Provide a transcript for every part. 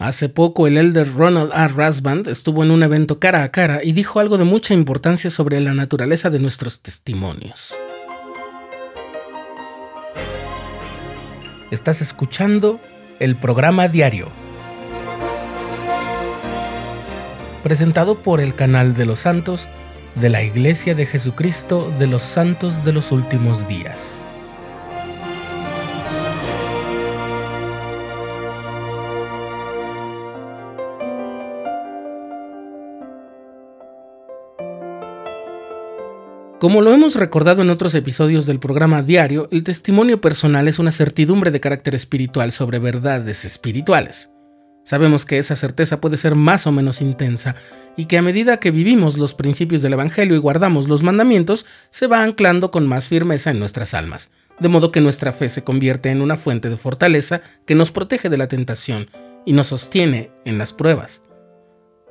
Hace poco el elder Ronald R. Rasband estuvo en un evento cara a cara y dijo algo de mucha importancia sobre la naturaleza de nuestros testimonios. Estás escuchando el programa diario, presentado por el canal de los santos de la Iglesia de Jesucristo de los Santos de los Últimos Días. Como lo hemos recordado en otros episodios del programa diario, el testimonio personal es una certidumbre de carácter espiritual sobre verdades espirituales. Sabemos que esa certeza puede ser más o menos intensa y que a medida que vivimos los principios del Evangelio y guardamos los mandamientos, se va anclando con más firmeza en nuestras almas, de modo que nuestra fe se convierte en una fuente de fortaleza que nos protege de la tentación y nos sostiene en las pruebas.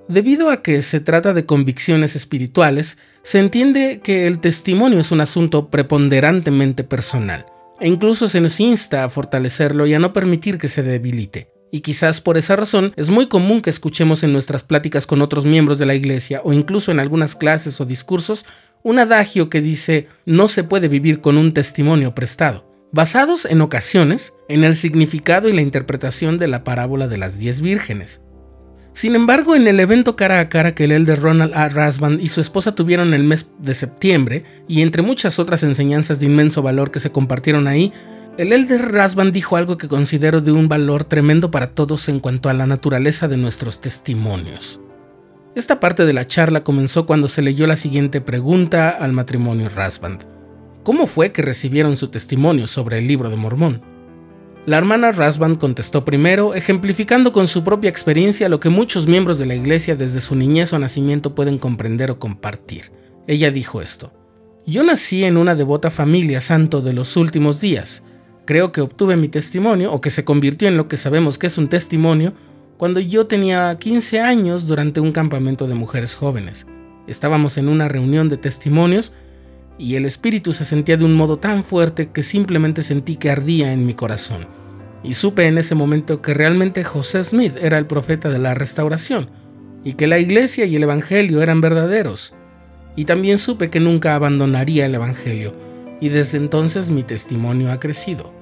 Debido a que se trata de convicciones espirituales, se entiende que el testimonio es un asunto preponderantemente personal, e incluso se nos insta a fortalecerlo y a no permitir que se debilite. Y quizás por esa razón es muy común que escuchemos en nuestras pláticas con otros miembros de la iglesia o incluso en algunas clases o discursos un adagio que dice no se puede vivir con un testimonio prestado, basados en ocasiones en el significado y la interpretación de la parábola de las diez vírgenes. Sin embargo, en el evento cara a cara que el elder Ronald A. Rasband y su esposa tuvieron el mes de septiembre, y entre muchas otras enseñanzas de inmenso valor que se compartieron ahí, el elder Rasband dijo algo que considero de un valor tremendo para todos en cuanto a la naturaleza de nuestros testimonios. Esta parte de la charla comenzó cuando se leyó la siguiente pregunta al matrimonio Rasband. ¿Cómo fue que recibieron su testimonio sobre el libro de Mormón? La hermana Rasband contestó primero, ejemplificando con su propia experiencia lo que muchos miembros de la iglesia desde su niñez o nacimiento pueden comprender o compartir. Ella dijo esto. Yo nací en una devota familia santo de los últimos días. Creo que obtuve mi testimonio, o que se convirtió en lo que sabemos que es un testimonio, cuando yo tenía 15 años durante un campamento de mujeres jóvenes. Estábamos en una reunión de testimonios y el espíritu se sentía de un modo tan fuerte que simplemente sentí que ardía en mi corazón. Y supe en ese momento que realmente José Smith era el profeta de la restauración, y que la iglesia y el Evangelio eran verdaderos. Y también supe que nunca abandonaría el Evangelio, y desde entonces mi testimonio ha crecido.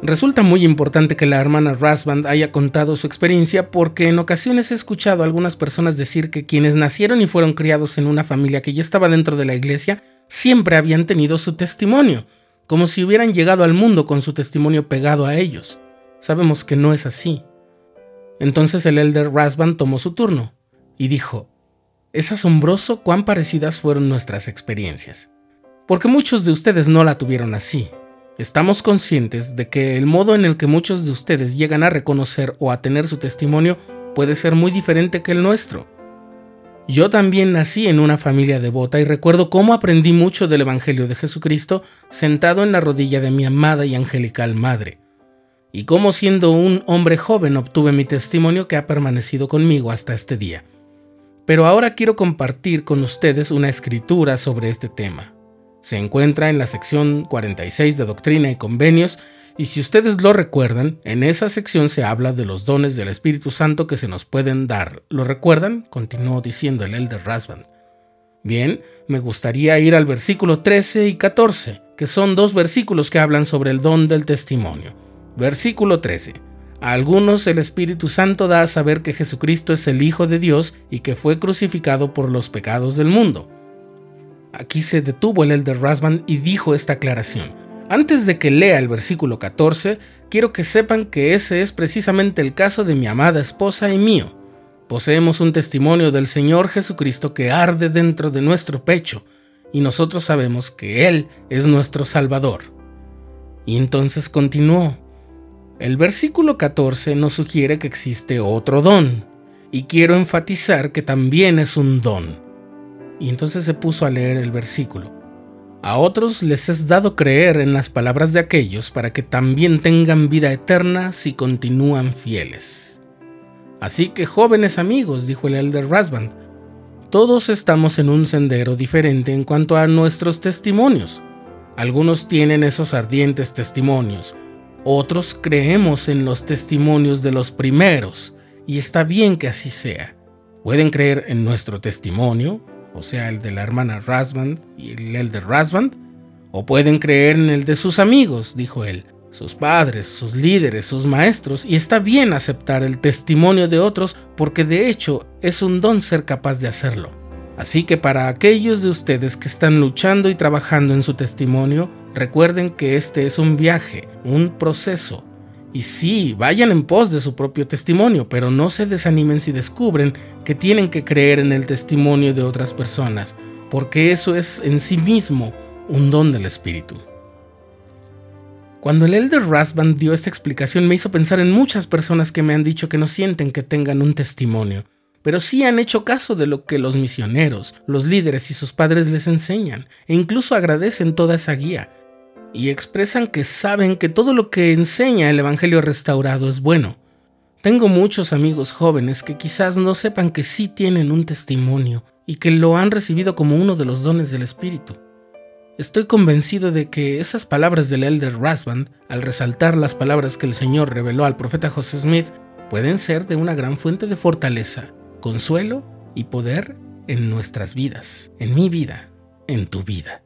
Resulta muy importante que la hermana Rasband haya contado su experiencia porque en ocasiones he escuchado a algunas personas decir que quienes nacieron y fueron criados en una familia que ya estaba dentro de la iglesia siempre habían tenido su testimonio, como si hubieran llegado al mundo con su testimonio pegado a ellos. Sabemos que no es así. Entonces el elder Rasband tomó su turno y dijo, es asombroso cuán parecidas fueron nuestras experiencias, porque muchos de ustedes no la tuvieron así, Estamos conscientes de que el modo en el que muchos de ustedes llegan a reconocer o a tener su testimonio puede ser muy diferente que el nuestro. Yo también nací en una familia devota y recuerdo cómo aprendí mucho del Evangelio de Jesucristo sentado en la rodilla de mi amada y angelical madre, y cómo siendo un hombre joven obtuve mi testimonio que ha permanecido conmigo hasta este día. Pero ahora quiero compartir con ustedes una escritura sobre este tema. Se encuentra en la sección 46 de Doctrina y Convenios y si ustedes lo recuerdan, en esa sección se habla de los dones del Espíritu Santo que se nos pueden dar. ¿Lo recuerdan? Continuó diciendo el elder Rasband. Bien, me gustaría ir al versículo 13 y 14, que son dos versículos que hablan sobre el don del testimonio. Versículo 13. A algunos el Espíritu Santo da a saber que Jesucristo es el Hijo de Dios y que fue crucificado por los pecados del mundo. Aquí se detuvo el elder Rasband y dijo esta aclaración. Antes de que lea el versículo 14, quiero que sepan que ese es precisamente el caso de mi amada esposa y mío. Poseemos un testimonio del Señor Jesucristo que arde dentro de nuestro pecho, y nosotros sabemos que Él es nuestro Salvador. Y entonces continuó. El versículo 14 nos sugiere que existe otro don, y quiero enfatizar que también es un don y entonces se puso a leer el versículo. A otros les es dado creer en las palabras de aquellos para que también tengan vida eterna si continúan fieles. Así que jóvenes amigos, dijo el elder Rasband, todos estamos en un sendero diferente en cuanto a nuestros testimonios. Algunos tienen esos ardientes testimonios, Otros creemos en los testimonios de los primeros, y está bien que así sea. Pueden creer en nuestro testimonio, o sea, el de la hermana Rasband y el elder Rasband, o pueden creer en el de sus amigos, dijo él, sus padres, sus líderes, sus maestros, y está bien aceptar el testimonio de otros porque de hecho es un don ser capaz de hacerlo. Así que para aquellos de ustedes que están luchando y trabajando en su testimonio, recuerden que este es un viaje, un proceso. Y sí, vayan en pos de su propio testimonio, pero no se desanimen si descubren que tienen que creer en el testimonio de otras personas, porque eso es en sí mismo un don del Espíritu. Cuando el Elder Rasband dio esta explicación me hizo pensar en muchas personas que me han dicho que no sienten que tengan un testimonio, pero sí han hecho caso de lo que los misioneros, los líderes y sus padres les enseñan, e incluso agradecen toda esa guía, y expresan que saben que todo lo que enseña el Evangelio restaurado es bueno. Tengo muchos amigos jóvenes que quizás no sepan que sí tienen un testimonio y que lo han recibido como uno de los dones del Espíritu. Estoy convencido de que esas palabras del Elder Rasband, al resaltar las palabras que el Señor reveló al profeta José Smith, pueden ser de una gran fuente de fortaleza, consuelo y poder en nuestras vidas, en mi vida, en tu vida.